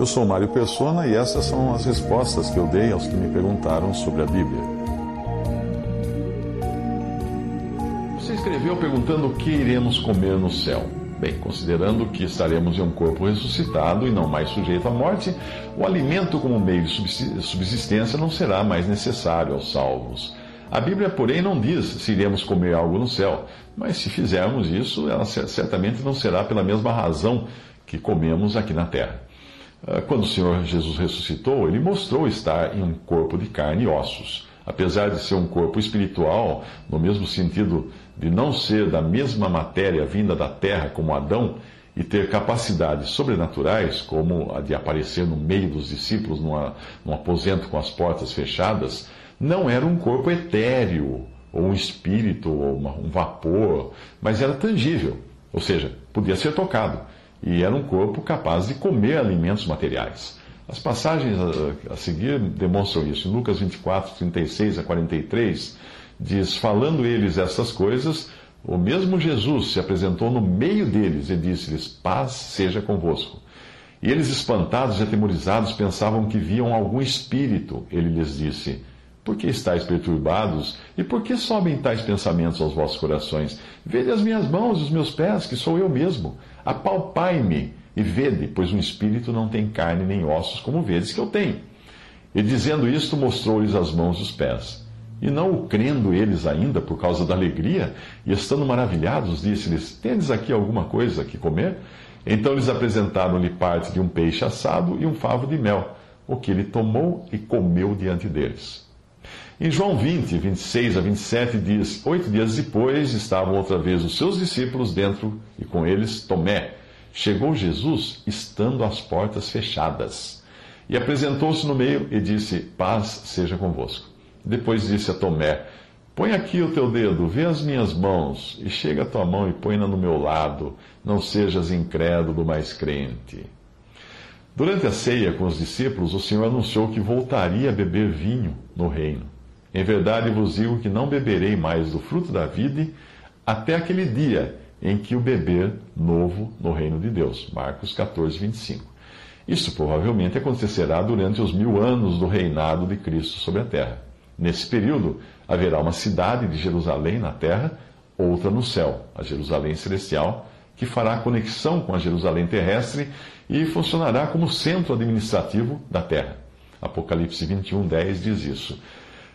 Eu sou Mário Persona e essas são as respostas que eu dei aos que me perguntaram sobre a Bíblia. Você escreveu perguntando o que iremos comer no céu. Bem, considerando que estaremos em um corpo ressuscitado e não mais sujeito à morte, o alimento como meio de subsistência não será mais necessário aos salvos. A Bíblia, porém, não diz se iremos comer algo no céu, mas se fizermos isso, ela certamente não será pela mesma razão que comemos aqui na terra. Ah, quando o Senhor Jesus ressuscitou, ele mostrou estar em um corpo de carne e ossos. Apesar de ser um corpo espiritual, no mesmo sentido de não ser da mesma matéria vinda da terra como Adão, e ter capacidades sobrenaturais, como a de aparecer no meio dos discípulos numa, num aposento com as portas fechadas, não era um corpo etéreo, ou um espírito, ou uma, um vapor, mas era tangível, ou seja, podia ser tocado, e era um corpo capaz de comer alimentos materiais. As passagens a, seguir demonstram isso. Em Lucas 24, 36 a 43, diz: Falando eles essas coisas, o mesmo Jesus se apresentou no meio deles e disse-lhes: Paz seja convosco. E eles, espantados e atemorizados, pensavam que viam algum espírito. Ele lhes disse: Por que estáis perturbados? E por que sobem tais pensamentos aos vossos corações? Vede as minhas mãos e os meus pés, que sou eu mesmo. Apalpai-me e vede, pois um espírito não tem carne nem ossos, como vedes que eu tenho. E dizendo isto, mostrou-lhes as mãos e os pés. E não o crendo eles ainda por causa da alegria, e estando maravilhados, disse-lhes: Tendes aqui alguma coisa que comer? Então eles apresentaram-lhe parte de um peixe assado e um favo de mel, o que ele tomou e comeu diante deles. Em João 20, 26 a 27 diz: Oito dias depois estavam outra vez os seus discípulos dentro, e com eles Tomé. Chegou Jesus, estando as portas fechadas. E apresentou-se no meio e disse: Paz seja convosco. Depois disse a Tomé: Põe aqui o teu dedo, vê as minhas mãos, e chega a tua mão e põe-na no meu lado, não sejas incrédulo, mas crente. Durante a ceia com os discípulos, o Senhor anunciou que voltaria a beber vinho no reino. Em verdade vos digo que não beberei mais do fruto da vida até aquele dia em que o beber novo no reino de Deus. Marcos 14, 25. Isso provavelmente acontecerá durante os mil anos do reinado de Cristo sobre a terra. Nesse período, haverá uma cidade de Jerusalém na terra, outra no céu, a Jerusalém celestial, que fará conexão com a Jerusalém terrestre e funcionará como centro administrativo da terra. Apocalipse 21, 10 diz isso.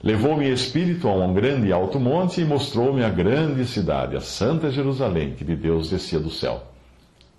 Levou-me espírito a um grande e alto monte e mostrou-me a grande cidade, a santa Jerusalém, que de Deus descia do céu.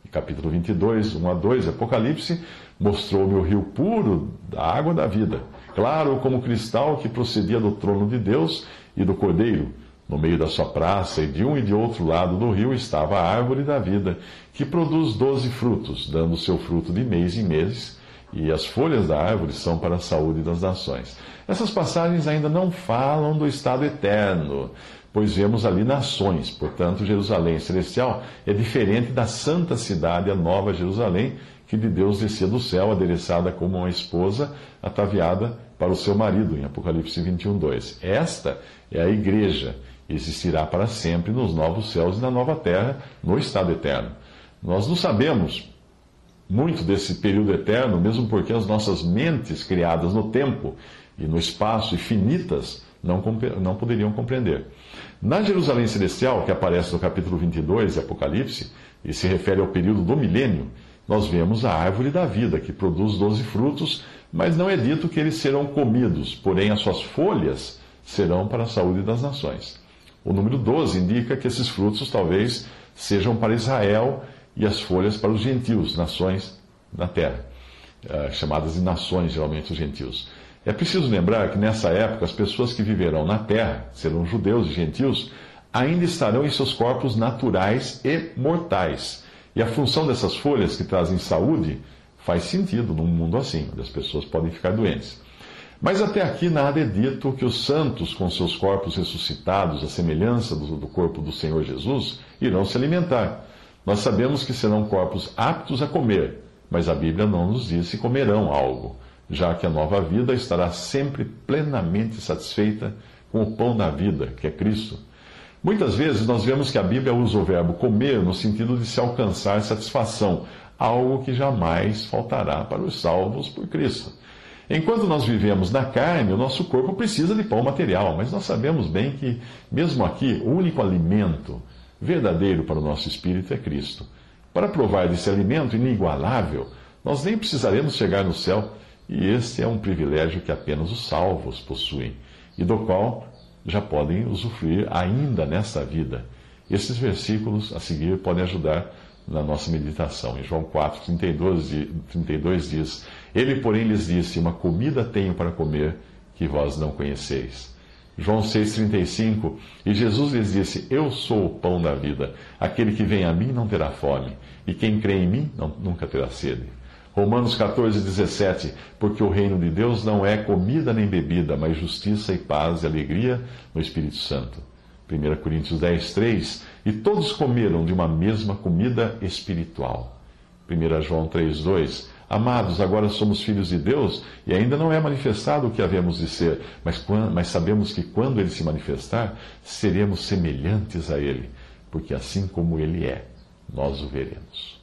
E capítulo 22, 1 a 2, Apocalipse, mostrou-me o rio puro da água da vida claro como cristal que procedia do trono de Deus e do Cordeiro. No meio da sua praça e de um e de outro lado do rio estava a árvore da vida, que produz doze frutos, dando seu fruto de mês em mês, e as folhas da árvore são para a saúde das nações. Essas passagens ainda não falam do estado eterno, pois vemos ali nações. Portanto, Jerusalém celestial é diferente da santa cidade, a nova Jerusalém, que de Deus descia do céu, adereçada como uma esposa ataviada para o seu marido, em Apocalipse 21, 2. Esta é a igreja, existirá para sempre nos novos céus e na nova terra, no estado eterno. Nós não sabemos muito desse período eterno, mesmo porque as nossas mentes criadas no tempo e no espaço e finitas não, não poderiam compreender. Na Jerusalém Celestial, que aparece no capítulo 22 de Apocalipse, e se refere ao período do milênio, nós vemos a árvore da vida, que produz doze frutos, mas não é dito que eles serão comidos, porém as suas folhas serão para a saúde das nações. O número 12 indica que esses frutos talvez sejam para Israel e as folhas para os gentios, nações na terra, eh, chamadas de nações, geralmente os gentios. É preciso lembrar que nessa época as pessoas que viverão na terra serão judeus e gentios, ainda estarão em seus corpos naturais e mortais. E a função dessas folhas que trazem saúde faz sentido num mundo assim, onde as pessoas podem ficar doentes. Mas até aqui nada é dito que os santos, com seus corpos ressuscitados, à semelhança do, corpo do Senhor Jesus, irão se alimentar. Nós sabemos que serão corpos aptos a comer, mas a Bíblia não nos diz se comerão algo, já que a nova vida estará sempre plenamente satisfeita com o pão da vida, que é Cristo. Muitas vezes nós vemos que a Bíblia usa o verbo comer no sentido de se alcançar satisfação, algo que jamais faltará para os salvos por Cristo. Enquanto nós vivemos na carne, o nosso corpo precisa de pão material, mas nós sabemos bem que, mesmo aqui, o único alimento verdadeiro para o nosso espírito é Cristo. Para provar desse alimento inigualável, nós nem precisaremos chegar no céu, e este é um privilégio que apenas os salvos possuem, e do qual já podem usufruir ainda nesta vida. Esses versículos a seguir podem ajudar na nossa meditação. Em João 4, 32, 32 diz: Ele, porém, lhes disse: Uma comida tenho para comer que vós não conheceis. João 6,35 E Jesus lhes disse: Eu sou o pão da vida. Aquele que vem a mim não terá fome, e quem crê em mim não, nunca terá sede. Romanos 14, 17 Porque o reino de Deus não é comida nem bebida, mas justiça e paz e alegria no Espírito Santo. 1 Coríntios 10, 3 E todos comeram de uma mesma comida espiritual. 1 João 3, 2 Amados, agora somos filhos de Deus e ainda não é manifestado o que havemos de ser, mas, mas sabemos que quando ele se manifestar, seremos semelhantes a ele, porque assim como ele é, nós o veremos.